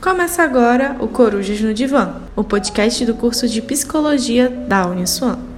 Começa agora o Corujas no Divã, o podcast do curso de Psicologia da Uniswan.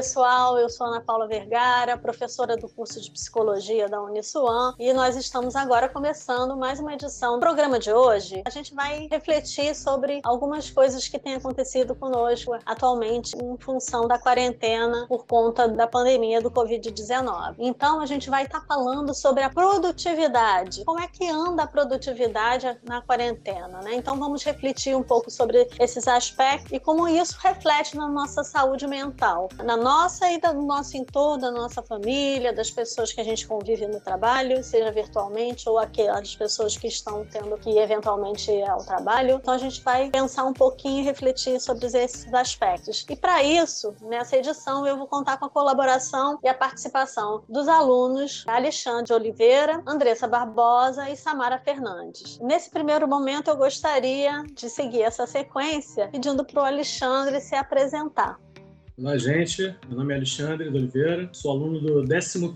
Pessoal. Eu sou Ana Paula Vergara, professora do curso de Psicologia da Uniswan, e nós estamos agora começando mais uma edição do programa de hoje. A gente vai refletir sobre algumas coisas que têm acontecido conosco atualmente em função da quarentena por conta da pandemia do Covid-19. Então, a gente vai estar falando sobre a produtividade. Como é que anda a produtividade na quarentena, né? Então, vamos refletir um pouco sobre esses aspectos e como isso reflete na nossa saúde mental na nossa e no nosso entorno, da nossa família, das pessoas que a gente convive no trabalho, seja virtualmente ou aquelas pessoas que estão tendo que eventualmente ir ao trabalho. Então a gente vai pensar um pouquinho e refletir sobre esses aspectos. E para isso, nessa edição, eu vou contar com a colaboração e a participação dos alunos Alexandre Oliveira, Andressa Barbosa e Samara Fernandes. Nesse primeiro momento, eu gostaria de seguir essa sequência pedindo para o Alexandre se apresentar. Olá, gente. Meu nome é Alexandre de Oliveira. Sou aluno do 11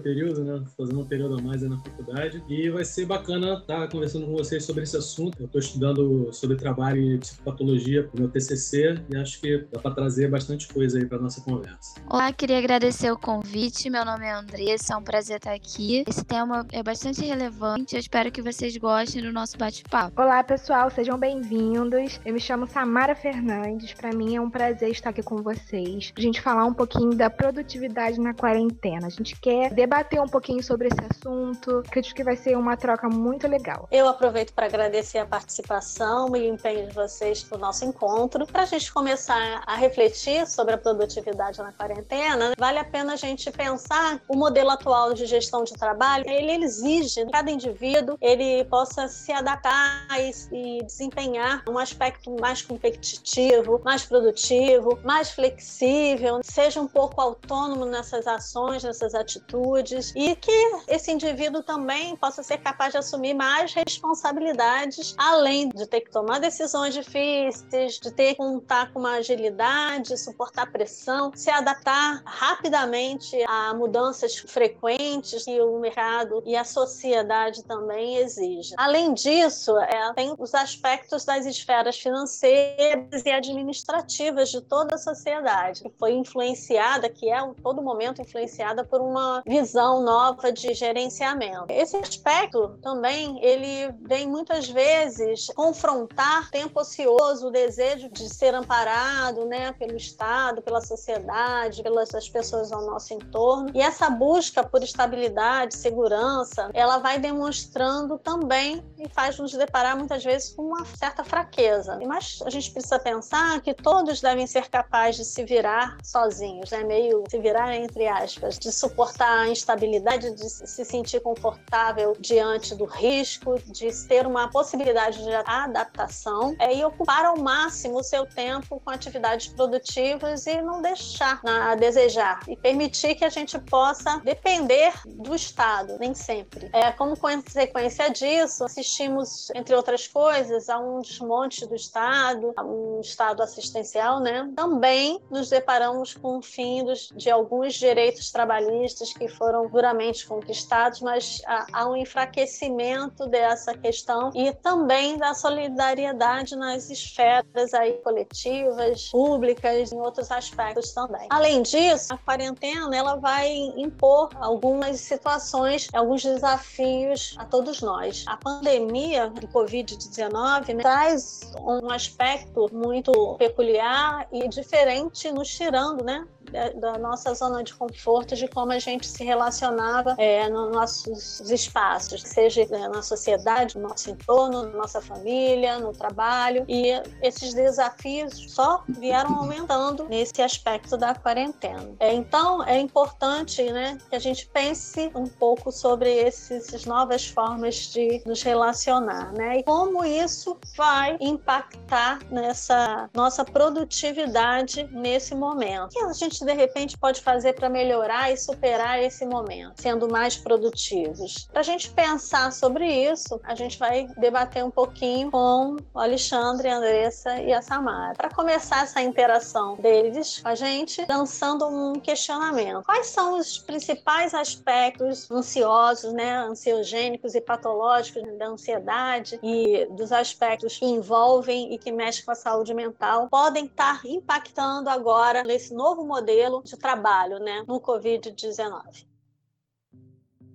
período, né? Fazendo um período a mais aí na faculdade. E vai ser bacana estar conversando com vocês sobre esse assunto. Eu estou estudando sobre trabalho em psicopatologia para o meu TCC e acho que dá para trazer bastante coisa aí para nossa conversa. Olá, queria agradecer o convite. Meu nome é Andressa, é um prazer estar aqui. Esse tema é bastante relevante. Eu espero que vocês gostem do nosso bate-papo. Olá, pessoal. Sejam bem-vindos. Eu me chamo Samara Fernandes. Para mim é um prazer estar aqui com vocês vocês, a gente falar um pouquinho da produtividade na quarentena. A gente quer debater um pouquinho sobre esse assunto, acredito que vai ser uma troca muito legal. Eu aproveito para agradecer a participação e o empenho de vocês para o nosso encontro. Para a gente começar a refletir sobre a produtividade na quarentena, vale a pena a gente pensar o modelo atual de gestão de trabalho, ele exige que cada indivíduo ele possa se adaptar e, e desempenhar um aspecto mais competitivo, mais produtivo, mais flexível flexível, seja um pouco autônomo nessas ações, nessas atitudes e que esse indivíduo também possa ser capaz de assumir mais responsabilidades, além de ter que tomar decisões difíceis, de ter que contar com uma agilidade, suportar pressão, se adaptar rapidamente a mudanças frequentes que o mercado e a sociedade também exigem. Além disso, é, tem os aspectos das esferas financeiras e administrativas de toda a sociedade sociedade, que foi influenciada, que é a todo momento influenciada por uma visão nova de gerenciamento. Esse aspecto também ele vem muitas vezes confrontar tempo ocioso, o desejo de ser amparado, né, pelo Estado, pela sociedade, pelas pessoas ao nosso entorno. E essa busca por estabilidade, segurança, ela vai demonstrando também e faz nos deparar muitas vezes com uma certa fraqueza. Mas a gente precisa pensar que todos devem ser capazes de se virar sozinhos, né? Meio se virar entre aspas, de suportar a instabilidade, de se sentir confortável diante do risco, de ter uma possibilidade de adaptação é, e ocupar ao máximo o seu tempo com atividades produtivas e não deixar a desejar e permitir que a gente possa depender do Estado, nem sempre. É, como consequência disso, assistimos, entre outras coisas, a um desmonte do Estado, a um Estado assistencial, né? Também nos deparamos com o fim dos, de alguns direitos trabalhistas que foram duramente conquistados, mas há, há um enfraquecimento dessa questão e também da solidariedade nas esferas aí coletivas, públicas, em outros aspectos também. Além disso, a quarentena ela vai impor algumas situações, alguns desafios a todos nós. A pandemia do Covid-19 né, traz um aspecto muito peculiar e diferente nos tirando, né, da nossa zona de conforto, de como a gente se relacionava é, nos nossos espaços, seja é, na sociedade, no nosso entorno, na nossa família, no trabalho. E esses desafios só vieram aumentando nesse aspecto da quarentena. É, então, é importante né, que a gente pense um pouco sobre essas novas formas de nos relacionar, né? E como isso vai impactar nessa nossa produtividade nesse momento. E a gente gente de repente pode fazer para melhorar e superar esse momento, sendo mais produtivos? Para a gente pensar sobre isso, a gente vai debater um pouquinho com o Alexandre, a Andressa e a Samara. Para começar essa interação deles com a gente, lançando um questionamento. Quais são os principais aspectos ansiosos, né, ansiogênicos e patológicos da ansiedade e dos aspectos que envolvem e que mexem com a saúde mental podem estar impactando agora nesse novo modelo de trabalho, né, no COVID-19?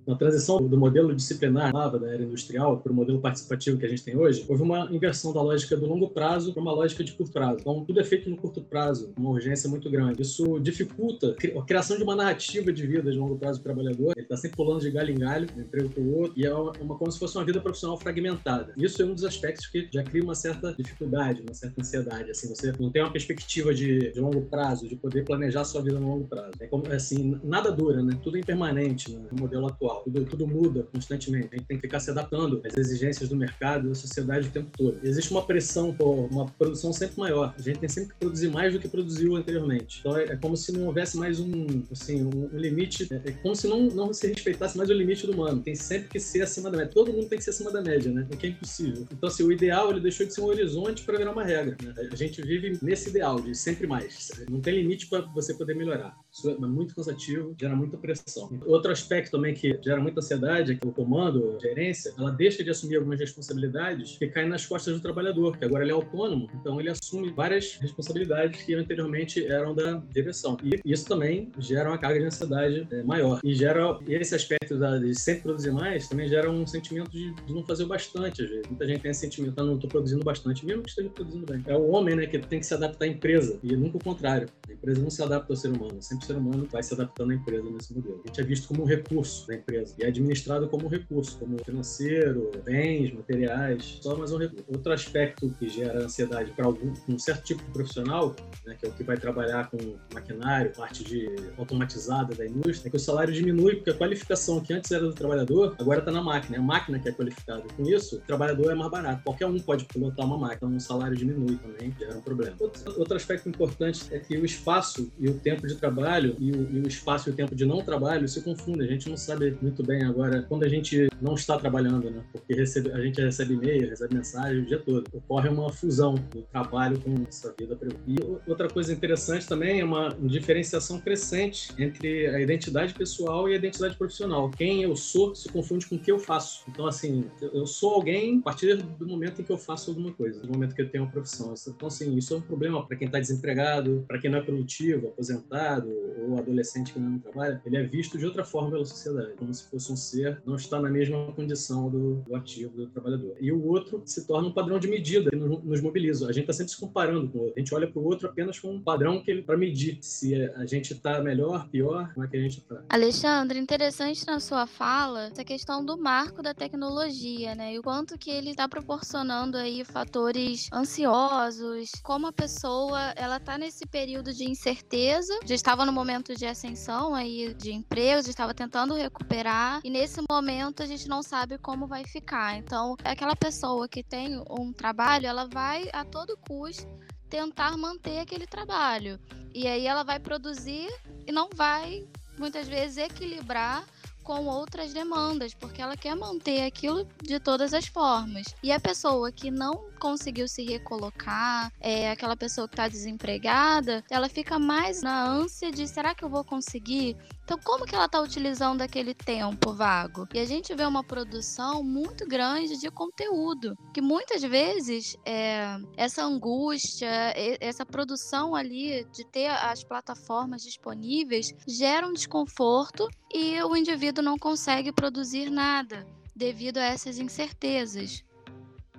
Na transição do modelo disciplinar da era industrial para o modelo participativo que a gente tem hoje, houve uma inversão da lógica do longo prazo para uma lógica de curto prazo. Então, tudo é feito no curto prazo, uma urgência muito grande. Isso dificulta a criação de uma narrativa de vida de longo prazo do trabalhador. Ele está sempre pulando de galho em galho, de um emprego para o outro, e é uma, como se fosse uma vida profissional fragmentada. Isso é um dos aspectos que já cria uma certa dificuldade, uma certa ansiedade. Assim, você não tem uma perspectiva de, de longo prazo, de poder planejar sua vida no longo prazo. É como, assim, nada dura, né? Tudo é impermanente né? no modelo atual. Tudo, tudo muda constantemente. A gente tem que ficar se adaptando às exigências do mercado, da sociedade o tempo todo. Existe uma pressão por uma produção sempre maior. A gente tem sempre que produzir mais do que produziu anteriormente. Então é, é como se não houvesse mais um, assim, um, um limite. É, é, como se não, não se respeitasse mais o limite do humano. Tem sempre que ser acima da média. Todo mundo tem que ser acima da média, né? O que é impossível. Então, assim, o ideal ele deixou de ser um horizonte para virar uma regra. Né? A gente vive nesse ideal de sempre mais. Não tem limite para você poder melhorar. Isso é muito cansativo, gera muita pressão. Outro aspecto também que gera muita ansiedade que o comando, a gerência, ela deixa de assumir algumas responsabilidades que caem nas costas do trabalhador, que agora ele é autônomo, então ele assume várias responsabilidades que anteriormente eram da direção. E isso também gera uma carga de ansiedade é, maior. E gera esse aspecto da, de sempre produzir mais também gera um sentimento de, de não fazer o bastante, vezes. Muita gente tem esse sentimento, ah, não estou produzindo bastante, mesmo que esteja produzindo bem. É o homem, né, que tem que se adaptar à empresa, e nunca o contrário. A empresa não se adapta ao ser humano, sempre o ser humano vai se adaptando à empresa nesse modelo. A gente é visto como um recurso da empresa e é administrado como recurso, como financeiro, bens, materiais, só mais um recurso. Outro aspecto que gera ansiedade para um certo tipo de profissional, né, que é o que vai trabalhar com maquinário, parte de automatizada da indústria, é que o salário diminui porque a qualificação que antes era do trabalhador agora está na máquina. É a máquina que é qualificada. Com isso, o trabalhador é mais barato. Qualquer um pode pilotar uma máquina, então o salário diminui também, gera um problema. Outro, outro aspecto importante é que o espaço e o tempo de trabalho e o, e o espaço e o tempo de não trabalho se confundem. A gente não sabe muito bem agora quando a gente não está trabalhando, né? Porque recebe, a gente recebe e-mail, recebe mensagem o dia todo. Ocorre uma fusão do trabalho com essa vida privada. E outra coisa interessante também é uma diferenciação crescente entre a identidade pessoal e a identidade profissional. Quem eu sou se confunde com o que eu faço. Então, assim, eu sou alguém a partir do momento em que eu faço alguma coisa, do momento que eu tenho uma profissão. Então, assim, isso é um problema para quem está desempregado, para quem não é produtivo, aposentado ou adolescente que não trabalha. Ele é visto de outra forma pela sociedade, como se fosse um ser não está na mesma condição do, do ativo, do trabalhador. E o outro se torna um padrão de medida que nos mobiliza. A gente está sempre se comparando com o outro. A gente olha para o outro apenas como um padrão que para medir se a gente está melhor, pior, como é que a gente está. Alexandre, interessante na sua fala essa questão do marco da tecnologia, né? E o quanto que ele está proporcionando aí fatores ansiosos, como a pessoa ela está nesse período de incerteza, já estava no momento de ascensão aí de emprego, já estava tentando recuperar e nesse momento a gente não sabe como vai ficar. Então, aquela pessoa que tem um trabalho, ela vai a todo custo tentar manter aquele trabalho. E aí ela vai produzir e não vai muitas vezes equilibrar com outras demandas, porque ela quer manter aquilo de todas as formas. E a pessoa que não conseguiu se recolocar, é aquela pessoa que está desempregada, ela fica mais na ânsia de será que eu vou conseguir? Então, como que ela está utilizando aquele tempo vago? E a gente vê uma produção muito grande de conteúdo, que muitas vezes é, essa angústia, essa produção ali de ter as plataformas disponíveis gera um desconforto e o indivíduo não consegue produzir nada devido a essas incertezas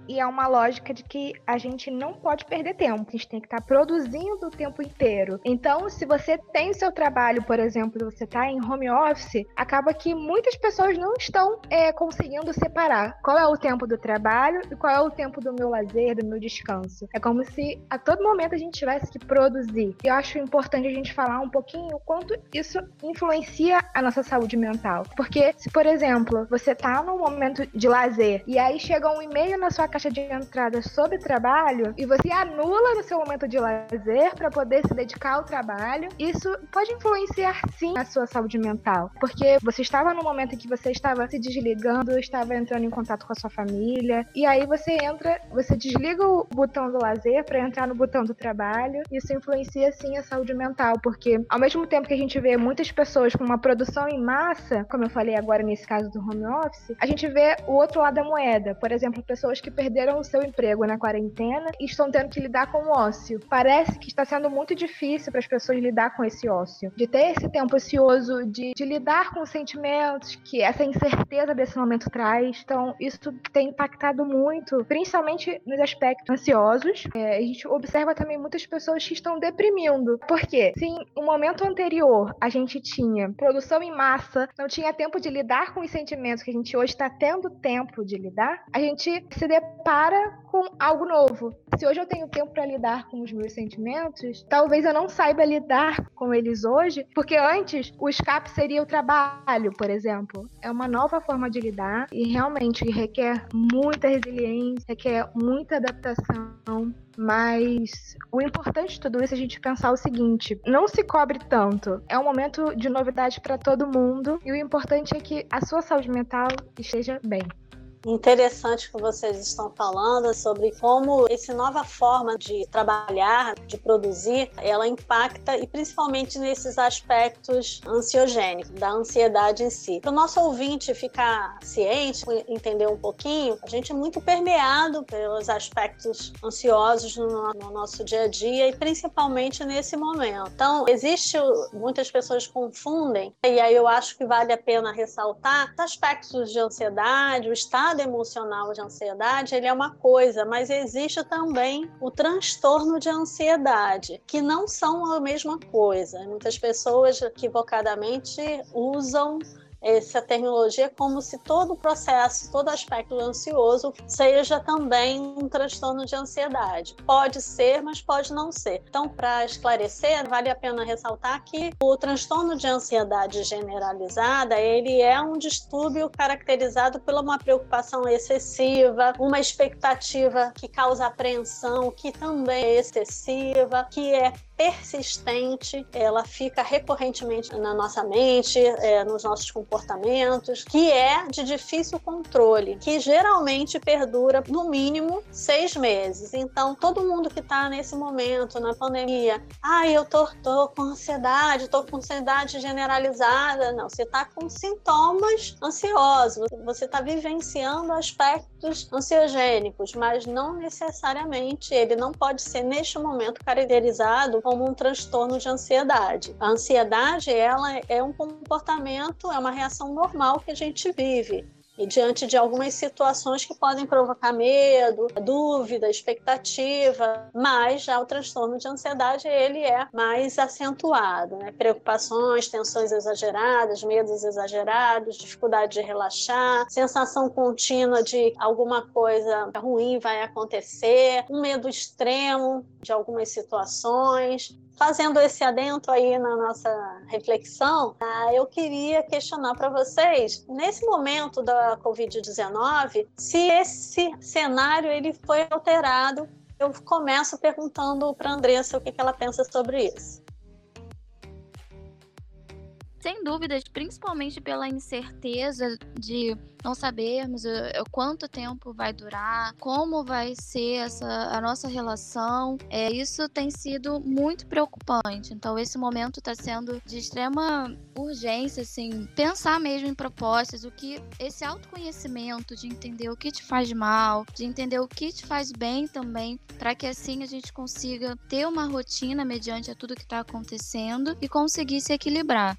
e é uma lógica de que a gente não pode perder tempo, a gente tem que estar tá produzindo o tempo inteiro. Então, se você tem seu trabalho, por exemplo, você está em home office, acaba que muitas pessoas não estão é, conseguindo separar qual é o tempo do trabalho e qual é o tempo do meu lazer, do meu descanso. É como se a todo momento a gente tivesse que produzir. E eu acho importante a gente falar um pouquinho o quanto isso influencia a nossa saúde mental. Porque se, por exemplo, você está num momento de lazer e aí chega um e-mail na sua caixa de entrada sobre trabalho e você anula no seu momento de lazer para poder se dedicar ao trabalho, isso pode influenciar sim a sua saúde mental, porque você estava no momento em que você estava se desligando, estava entrando em contato com a sua família, e aí você entra, você desliga o botão do lazer para entrar no botão do trabalho. Isso influencia sim a saúde mental, porque ao mesmo tempo que a gente vê muitas pessoas com uma produção em massa, como eu falei agora nesse caso do home office, a gente vê o outro lado da moeda. Por exemplo, pessoas que perderam o seu emprego na quarentena e estão tendo que lidar com o ócio. Parece que está sendo muito difícil para as pessoas lidar com esse ócio, de ter esse tempo ocioso, de, de lidar com os sentimentos que essa incerteza desse momento traz. Então, isso tem impactado muito, principalmente nos aspectos ansiosos. É, a gente observa também muitas pessoas que estão deprimindo. Porque se no momento anterior a gente tinha produção em massa, não tinha tempo de lidar com os sentimentos que a gente hoje está tendo tempo de lidar, a gente se depara com algo novo. Se hoje eu tenho tempo para lidar com os meus sentimentos, talvez eu não saiba lidar com eles hoje, porque antes o escape seria o trabalho, por exemplo. É uma nova forma de lidar e realmente requer muita resiliência, requer muita adaptação. Mas o importante de tudo isso é a gente pensar o seguinte: não se cobre tanto. É um momento de novidade para todo mundo e o importante é que a sua saúde mental esteja bem interessante que vocês estão falando sobre como essa nova forma de trabalhar, de produzir, ela impacta e principalmente nesses aspectos ansiogênicos, da ansiedade em si. Para o nosso ouvinte ficar ciente, entender um pouquinho, a gente é muito permeado pelos aspectos ansiosos no, no nosso dia a dia e principalmente nesse momento. Então, existe muitas pessoas confundem e aí eu acho que vale a pena ressaltar os aspectos de ansiedade, o estado estado emocional de ansiedade, ele é uma coisa, mas existe também o transtorno de ansiedade, que não são a mesma coisa. Muitas pessoas equivocadamente usam essa terminologia como se todo o processo, todo aspecto ansioso seja também um transtorno de ansiedade. Pode ser, mas pode não ser. Então, para esclarecer, vale a pena ressaltar que o transtorno de ansiedade generalizada, ele é um distúrbio caracterizado por uma preocupação excessiva, uma expectativa que causa apreensão, que também é excessiva, que é persistente, ela fica recorrentemente na nossa mente, é, nos nossos comportamentos, que é de difícil controle, que geralmente perdura no mínimo seis meses. Então, todo mundo que está nesse momento, na pandemia, ah, eu tô, tô com ansiedade, tô com ansiedade generalizada. Não, você está com sintomas ansiosos, você está vivenciando aspectos ansiogênicos, mas não necessariamente ele não pode ser neste momento caracterizado como um transtorno de ansiedade. A ansiedade, ela é um comportamento, é uma reação normal que a gente vive e diante de algumas situações que podem provocar medo, dúvida, expectativa, mas já o transtorno de ansiedade ele é mais acentuado, né? Preocupações, tensões exageradas, medos exagerados, dificuldade de relaxar, sensação contínua de alguma coisa ruim vai acontecer, um medo extremo de algumas situações, fazendo esse adentro aí na nossa reflexão, ah, eu queria questionar para vocês, nesse momento da Covid-19, se esse cenário ele foi alterado. Eu começo perguntando para a Andressa o que ela pensa sobre isso sem dúvidas, principalmente pela incerteza de não sabermos o, quanto tempo vai durar, como vai ser essa, a nossa relação. É, isso tem sido muito preocupante. Então, esse momento está sendo de extrema urgência, assim, pensar mesmo em propostas, o que esse autoconhecimento de entender o que te faz mal, de entender o que te faz bem também, para que assim a gente consiga ter uma rotina mediante a tudo que está acontecendo e conseguir se equilibrar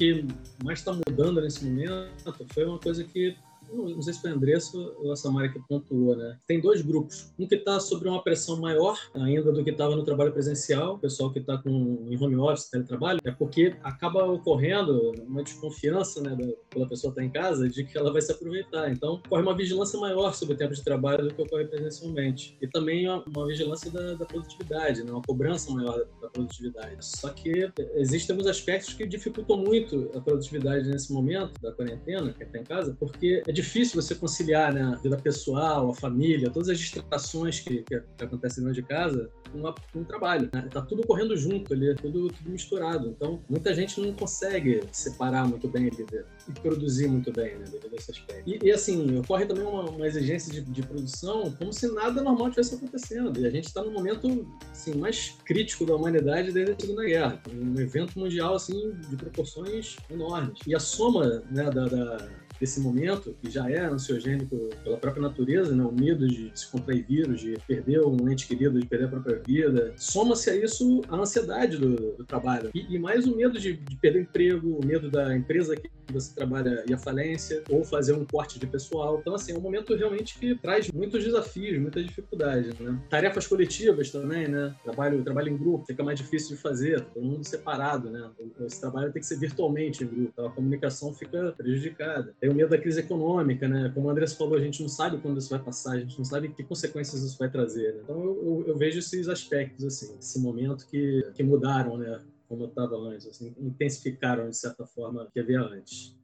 que mais está mudando nesse momento foi uma coisa que não sei se foi a Andressa ou a Samara que pontuou, né? Tem dois grupos. Um que está sob uma pressão maior ainda do que estava no trabalho presencial, o pessoal que está em home office, teletrabalho, é porque acaba ocorrendo uma desconfiança, né, da, pela pessoa estar tá em casa, de que ela vai se aproveitar. Então, corre uma vigilância maior sobre o tempo de trabalho do que ocorre presencialmente. E também uma, uma vigilância da, da, produtividade, né? uma cobrança maior da, da produtividade. Só que existem alguns aspectos que dificultam muito a produtividade nesse momento da quarentena, que está em casa, porque é difícil você conciliar né, a vida pessoal, a família, todas as distrações que, que, acontecem dentro de casa com, com o trabalho. Né? Tá tudo correndo junto ali, tudo, tudo misturado. Então, muita gente não consegue separar muito bem ali e produzir muito bem né, devido a esse aspecto. E, e assim, ocorre também uma, uma exigência de, de, produção como se nada normal estivesse acontecendo. E a gente está no momento assim, mais crítico da humanidade desde a Segunda Guerra. Um evento mundial assim, de proporções enormes. E a soma né, da, da desse momento, que já é ansiogênico pela própria natureza, né? o medo de se contrair vírus, de perder um ente querido, de perder a própria vida, soma-se a isso a ansiedade do, do trabalho. E, e, mais o medo de, de perder emprego, o medo da empresa que você trabalha e a falência, ou fazer um corte de pessoal. Então, assim, é um momento realmente que traz muitos desafios, muitas dificuldades, né? Tarefas coletivas também, né? Trabalho, trabalho em grupo fica mais difícil de fazer, todo mundo separado, né? Esse trabalho tem que ser virtualmente em grupo, então a comunicação fica prejudicada. Tem o medo da crise econômica, né? Como o Andrés falou, a gente não sabe quando isso vai passar, a gente não sabe que consequências isso vai trazer. Né? Então, eu, eu, eu, vejo esses aspectos, assim, esse momento que, que mudaram, né? como eu estava antes, assim, intensificaram de certa forma que havia antes.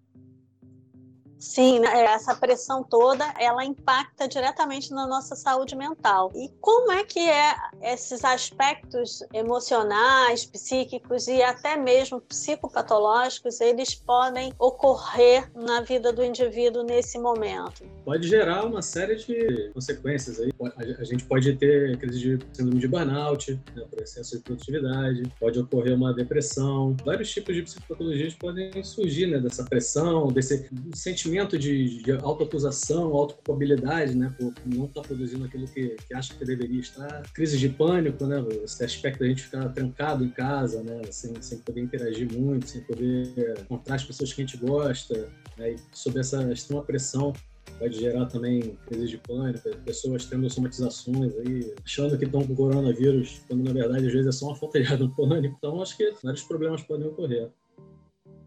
Sim, né? essa pressão toda, ela impacta diretamente na nossa saúde mental. E como é que é esses aspectos emocionais, psíquicos e até mesmo psicopatológicos, eles podem ocorrer na vida do indivíduo nesse momento? Pode gerar uma série de consequências aí. A gente pode ter crise de síndrome de burnout, né, por excesso de produtividade, pode ocorrer uma depressão, vários tipos de psicopatologias podem surgir né, dessa pressão, desse sentimento sentimento de, de autoacusação, autoculpabilidade, né, por não estar tá produzindo aquilo que, que acha que deveria estar. Crise de pânico, né, esse aspecto da gente ficar trancado em casa, né, sem, sem poder interagir muito, sem poder encontrar as pessoas que a gente gosta, né, e sob essa extrema pressão pode gerar também crise de pânico, pessoas tendo somatizações aí, achando que estão com coronavírus, quando na verdade às vezes é só uma falta de pânico. Então acho que vários problemas podem ocorrer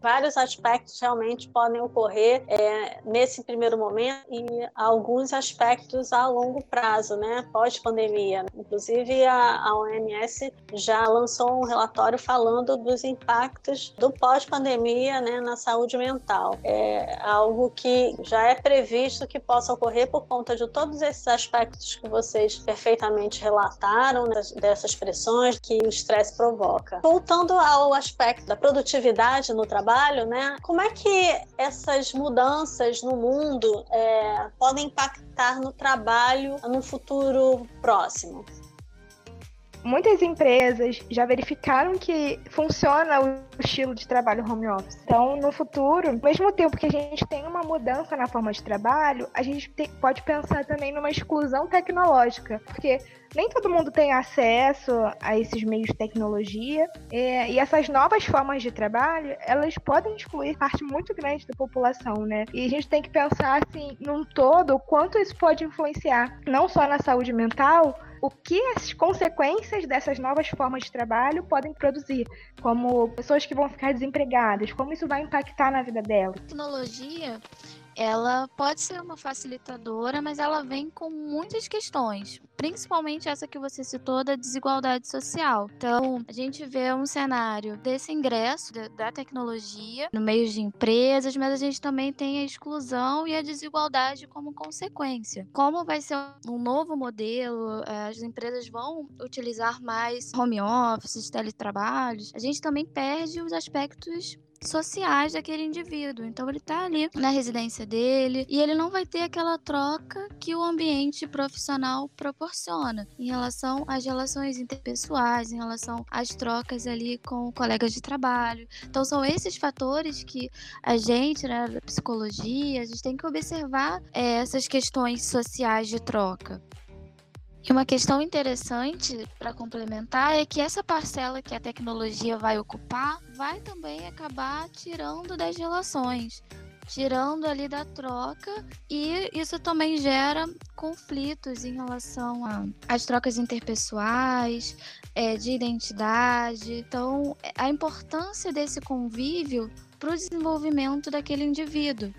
vários aspectos realmente podem ocorrer é, nesse primeiro momento e alguns aspectos a longo prazo, né, pós-pandemia. Inclusive, a, a OMS já lançou um relatório falando dos impactos do pós-pandemia né, na saúde mental. É algo que já é previsto que possa ocorrer por conta de todos esses aspectos que vocês perfeitamente relataram, né, dessas pressões que o estresse provoca. Voltando ao aspecto da produtividade no trabalho, trabalho, né? Como é que essas mudanças no mundo é, podem impactar no trabalho no futuro próximo? Muitas empresas já verificaram que funciona o estilo de trabalho home office. Então, no futuro, ao mesmo tempo que a gente tem uma mudança na forma de trabalho, a gente pode pensar também numa exclusão tecnológica, porque nem todo mundo tem acesso a esses meios de tecnologia e, e essas novas formas de trabalho elas podem excluir parte muito grande da população, né? E a gente tem que pensar assim, num todo, o quanto isso pode influenciar não só na saúde mental, o que as consequências dessas novas formas de trabalho podem produzir, como pessoas que vão ficar desempregadas, como isso vai impactar na vida delas. Tecnologia ela pode ser uma facilitadora, mas ela vem com muitas questões, principalmente essa que você citou da desigualdade social. Então, a gente vê um cenário desse ingresso da tecnologia no meio de empresas, mas a gente também tem a exclusão e a desigualdade como consequência. Como vai ser um novo modelo, eh, as empresas vão utilizar mais home office, teletrabalhos, a gente também perde os aspectos sociais daquele indivíduo. Então ele tá ali na residência dele e ele não vai ter aquela troca que o ambiente profissional proporciona em relação às relações interpessoais, em relação às trocas ali com colegas de trabalho. Então são esses fatores que a gente, né, da psicologia, a gente tem que observar é, essas questões sociais de troca. E uma questão interessante para complementar é que essa parcela que a tecnologia vai ocupar vai também acabar tirando das relações, tirando ali da troca, e isso também gera conflitos em relação às trocas interpessoais, é, de identidade. Então, a importância desse convívio para o desenvolvimento daquele indivíduo.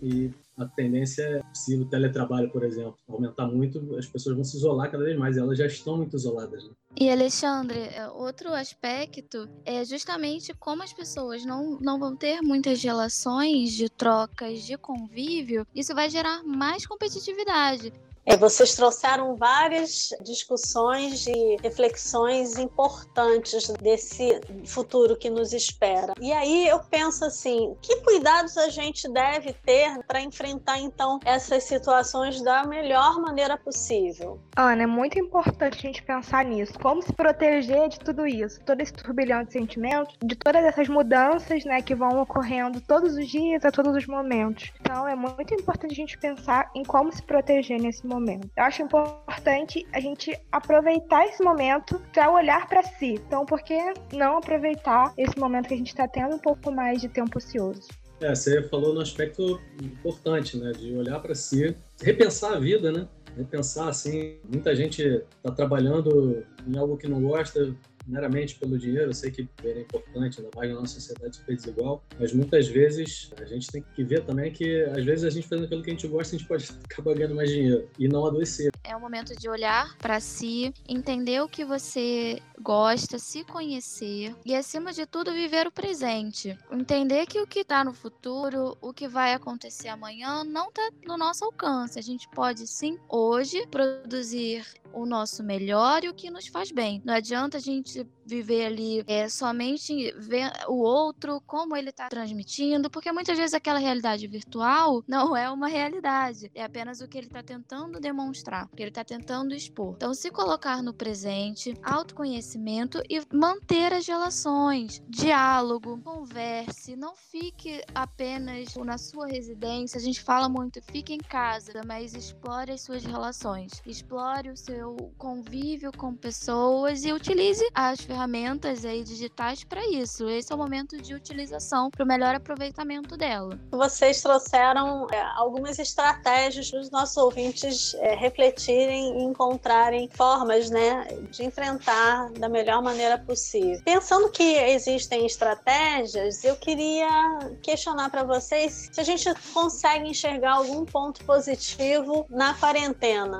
E a tendência é, se o teletrabalho, por exemplo, aumentar muito, as pessoas vão se isolar cada vez mais, elas já estão muito isoladas. Né? E Alexandre, é, outro aspecto é justamente como as pessoas não, não vão ter muitas relações de trocas, de convívio, isso vai gerar mais competitividade. É, vocês trouxeram várias discussões e reflexões importantes desse futuro que nos espera. E aí eu penso assim, que cuidados a gente deve ter para enfrentar então essas situações da melhor maneira possível? Ana, é muito importante a gente pensar nisso. Como se proteger de tudo isso, todo esse turbilhão de sentimentos, de todas essas mudanças, né, que vão ocorrendo todos os dias, a todos os momentos. Então é muito importante a gente pensar em como se proteger nesse momento momento. Eu acho importante a gente aproveitar esse momento para olhar para si. Então, por que não aproveitar esse momento que a gente está tendo um pouco mais de tempo ocioso? É, você falou no aspecto importante, né, de olhar para si, repensar a vida, né? Repensar assim, muita gente está trabalhando em algo que não gosta, meramente pelo dinheiro. Eu sei que dinheiro é importante, ainda mais na nossa sociedade super desigual, mas muitas vezes a gente tem que ver também que às vezes a gente fazendo aquilo que a gente gosta, a gente pode acabar ganhando mais dinheiro e não adoecer. É o momento de olhar para si, entender o que você gosta, se conhecer e, acima de tudo, viver o presente. Entender que o que está no futuro, o que vai acontecer amanhã, não está no nosso alcance. A gente pode sim, hoje, produzir o nosso melhor e o que nos faz bem. Não adianta a gente viver ali é, somente ver o outro, como ele está transmitindo, porque muitas vezes aquela realidade virtual não é uma realidade, é apenas o que ele está tentando demonstrar, o que ele está tentando expor. Então, se colocar no presente, autoconhecimento e manter as relações, diálogo, converse, não fique apenas na sua residência. A gente fala muito, fique em casa, mas explore as suas relações, explore o seu convívio com pessoas e utilize as ferramentas ferramentas aí digitais para isso. Esse é o momento de utilização para o melhor aproveitamento dela. Vocês trouxeram é, algumas estratégias para os nossos ouvintes é, refletirem e encontrarem formas né, de enfrentar da melhor maneira possível. Pensando que existem estratégias, eu queria questionar para vocês se a gente consegue enxergar algum ponto positivo na quarentena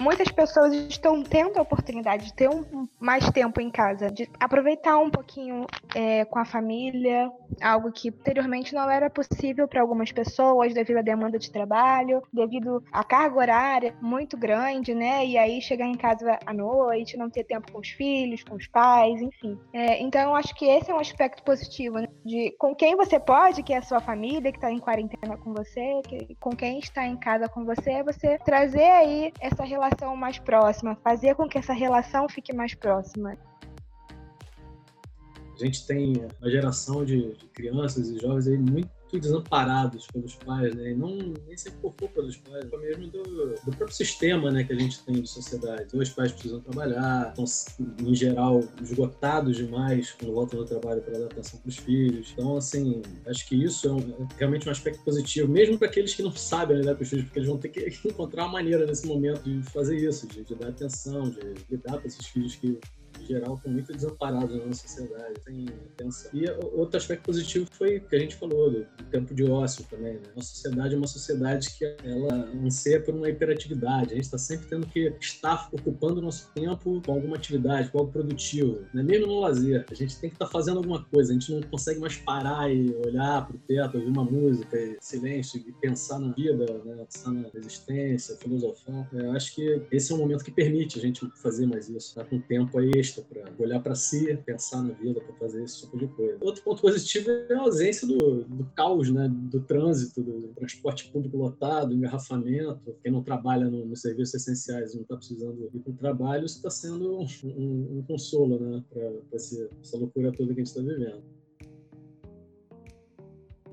muitas pessoas estão tendo a oportunidade de ter um, mais tempo em casa, de aproveitar um pouquinho é, com a família, algo que anteriormente não era possível para algumas pessoas devido à demanda de trabalho, devido à carga horária muito grande, né? E aí chegar em casa à noite, não ter tempo com os filhos, com os pais, enfim. É, então eu acho que esse é um aspecto positivo, né? De com quem você pode, que é a sua família, que está em quarentena com você, que, com quem está em casa com você, você trazer aí essa relação relação mais próxima, fazer com que essa relação fique mais próxima. A gente tem uma geração de, de crianças e jovens aí muito desamparados pelos pais, né? E não nem sempre por culpa dos pais, é mesmo do, do, próprio sistema, né, que a gente tem de sociedade. Os pais precisam trabalhar, estão em geral esgotados demais quando voltam do trabalho para dar atenção para os filhos. Então, assim, acho que isso é, um, é, realmente um aspecto positivo, mesmo para aqueles que não sabem lidar com os filhos, porque eles vão ter que encontrar uma maneira nesse momento de fazer isso, de, de dar atenção, de lidar com esses filhos que geral, estão muito desamparados na nossa sociedade. Tem atenção. E outro aspecto positivo foi o que a gente falou, do, tempo de ócio também. Né? Nossa sociedade é uma sociedade que ela anseia por uma hiperatividade. A gente está sempre tendo que estar ocupando o nosso tempo com alguma atividade, com algo produtivo. Né? Mesmo no lazer, a gente tem que estar tá fazendo alguma coisa. A gente não consegue mais parar e olhar para o teto, ouvir uma música, e silêncio e pensar na vida, né? pensar na existência, filosofar. É, eu acho que esse é um momento que permite a gente fazer mais isso. Tá com tempo aí extra para olhar para si, pensar na vida, para fazer esse tipo de coisa. Outro ponto positivo é a ausência do, do caos, né, do trânsito, do transporte público lotado, engarrafamento. Quem não trabalha nos no serviços essenciais não está precisando ir para o trabalho, isso está sendo um, um, um, consolo né, para essa loucura toda que a gente está vivendo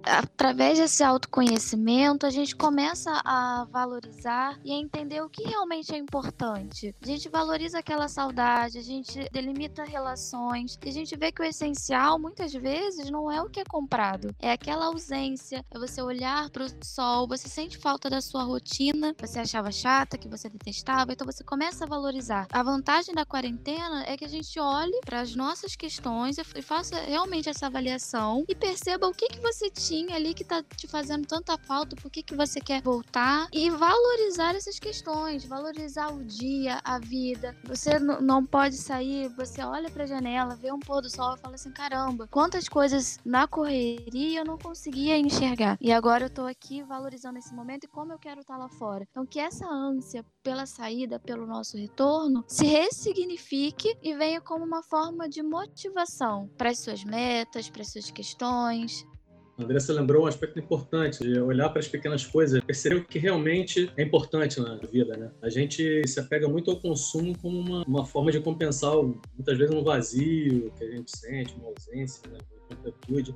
através desse autoconhecimento, a gente começa a valorizar e a entender o que realmente é importante. A gente valoriza aquela saudade, a gente delimita relações, e a gente vê que o essencial muitas vezes não é o que é comprado, é aquela ausência, é você olhar para o sol, você sente falta da sua rotina, você achava chata, que você detestava, então você começa a valorizar. A vantagem da quarentena é que a gente olhe para as nossas questões e faça realmente essa avaliação e perceba o que que você tinha ali que tá te fazendo tanta falta, por que, que você quer voltar? E valorizar essas questões, valorizar o dia, a vida. Você não pode sair, você olha pra janela, vê um pôr do sol e fala assim: caramba, quantas coisas na correria eu não conseguia enxergar. E agora eu tô aqui valorizando esse momento e como eu quero estar tá lá fora. Então, que essa ânsia pela saída, pelo nosso retorno, se ressignifique e venha como uma forma de motivação para as suas metas, para as suas questões, a Andressa lembrou um aspecto importante, de olhar para as pequenas coisas, perceber o que realmente é importante na vida, né? A gente se apega muito ao consumo como uma, uma forma de compensar, muitas vezes, um vazio que a gente sente, uma ausência, né? uma completude.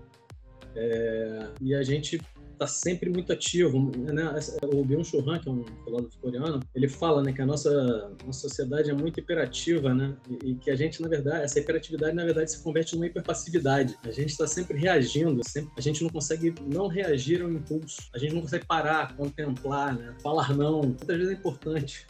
É, e a gente está sempre muito ativo. Né? O Byung-Chul Han, que é um filósofo coreano, ele fala né, que a nossa, nossa sociedade é muito hiperativa, né? E, e, que a gente, na verdade, essa hiperatividade, na verdade, se converte numa hiperpassividade. A gente está sempre reagindo, sempre, a gente não consegue não reagir ao impulso. A gente não consegue parar, contemplar, né? falar não. Muitas vezes é importante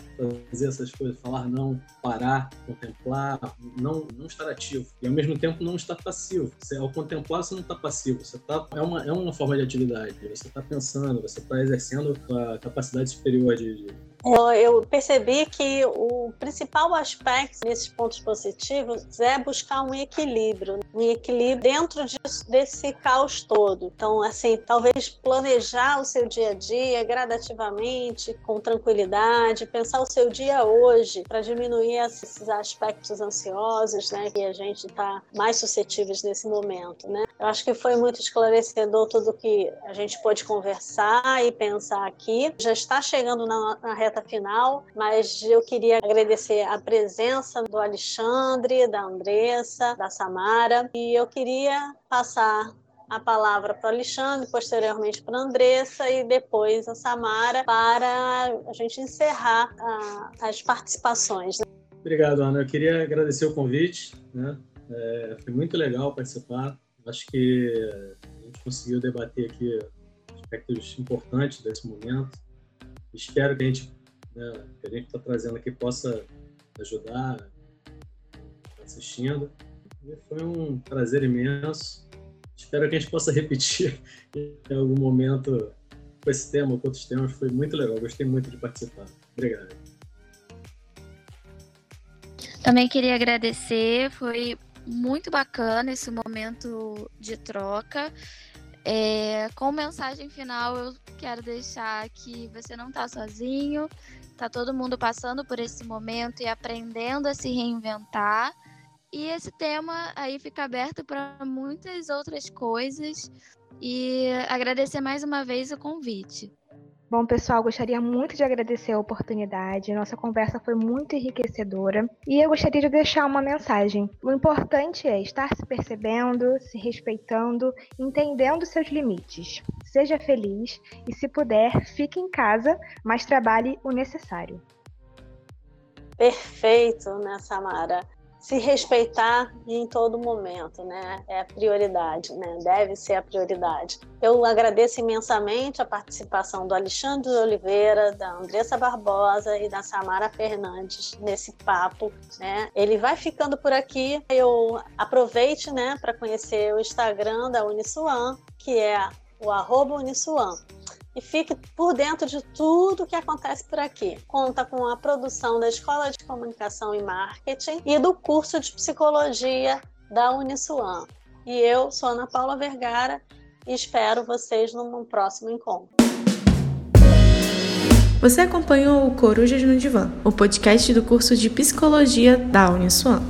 fazer essas coisas, falar não, parar, contemplar, não, não estar ativo. E, ao mesmo tempo, não estar passivo. Você, ao contemplar, você não está passivo. Você tá, é, uma, é uma forma de atividade você está pensando, você está exercendo a capacidade superior de, de eu percebi que o principal aspecto nesses pontos positivos é buscar um equilíbrio, um equilíbrio dentro disso, desse caos todo. Então, assim, talvez planejar o seu dia a dia gradativamente, com tranquilidade, pensar o seu dia hoje para diminuir esses aspectos ansiosos, né, que a gente está mais suscetíveis nesse momento, né? Eu acho que foi muito esclarecedor tudo que a gente pôde conversar e pensar aqui. Já está chegando na, na reta final, mas eu queria agradecer a presença do Alexandre, da Andressa, da Samara, e eu queria passar a palavra para o Alexandre, posteriormente para a Andressa e depois a Samara para a gente encerrar a, as participações. Obrigado, Ana. Eu queria agradecer o convite. Né? É, foi muito legal participar. Acho que a gente conseguiu debater aqui aspectos importantes desse momento. Espero que a gente né, que a gente está trazendo aqui possa ajudar tá assistindo. E foi um prazer imenso. Espero que a gente possa repetir em algum momento com esse tema ou com outros temas. Foi muito legal, gostei muito de participar. Obrigado. Também queria agradecer, foi muito bacana esse momento de troca. É, com mensagem final, eu quero deixar que você não está sozinho, Tá todo mundo passando por esse momento e aprendendo a se reinventar. E esse tema aí fica aberto para muitas outras coisas. E agradecer mais uma vez o convite. Bom, pessoal, gostaria muito de agradecer a oportunidade. Nossa conversa foi muito enriquecedora e eu gostaria de deixar uma mensagem. O importante é estar se percebendo, se respeitando, entendendo seus limites. Seja feliz e, se puder, fique em casa, mas trabalhe o necessário. Perfeito, né, Samara? Se respeitar em todo momento, né? É a prioridade, né? Deve ser a prioridade. Eu agradeço imensamente a participação do Alexandre Oliveira, da Andressa Barbosa e da Samara Fernandes nesse papo, né? Ele vai ficando por aqui. Eu aproveite, né, para conhecer o Instagram da Uniswan, que é o arroba Uniswan e fique por dentro de tudo que acontece por aqui. Conta com a produção da Escola de Comunicação e Marketing e do curso de Psicologia da Uniswan. E eu sou Ana Paula Vergara e espero vocês num próximo encontro. Você acompanhou o Corujas no Divã, o podcast do curso de Psicologia da Uniswan.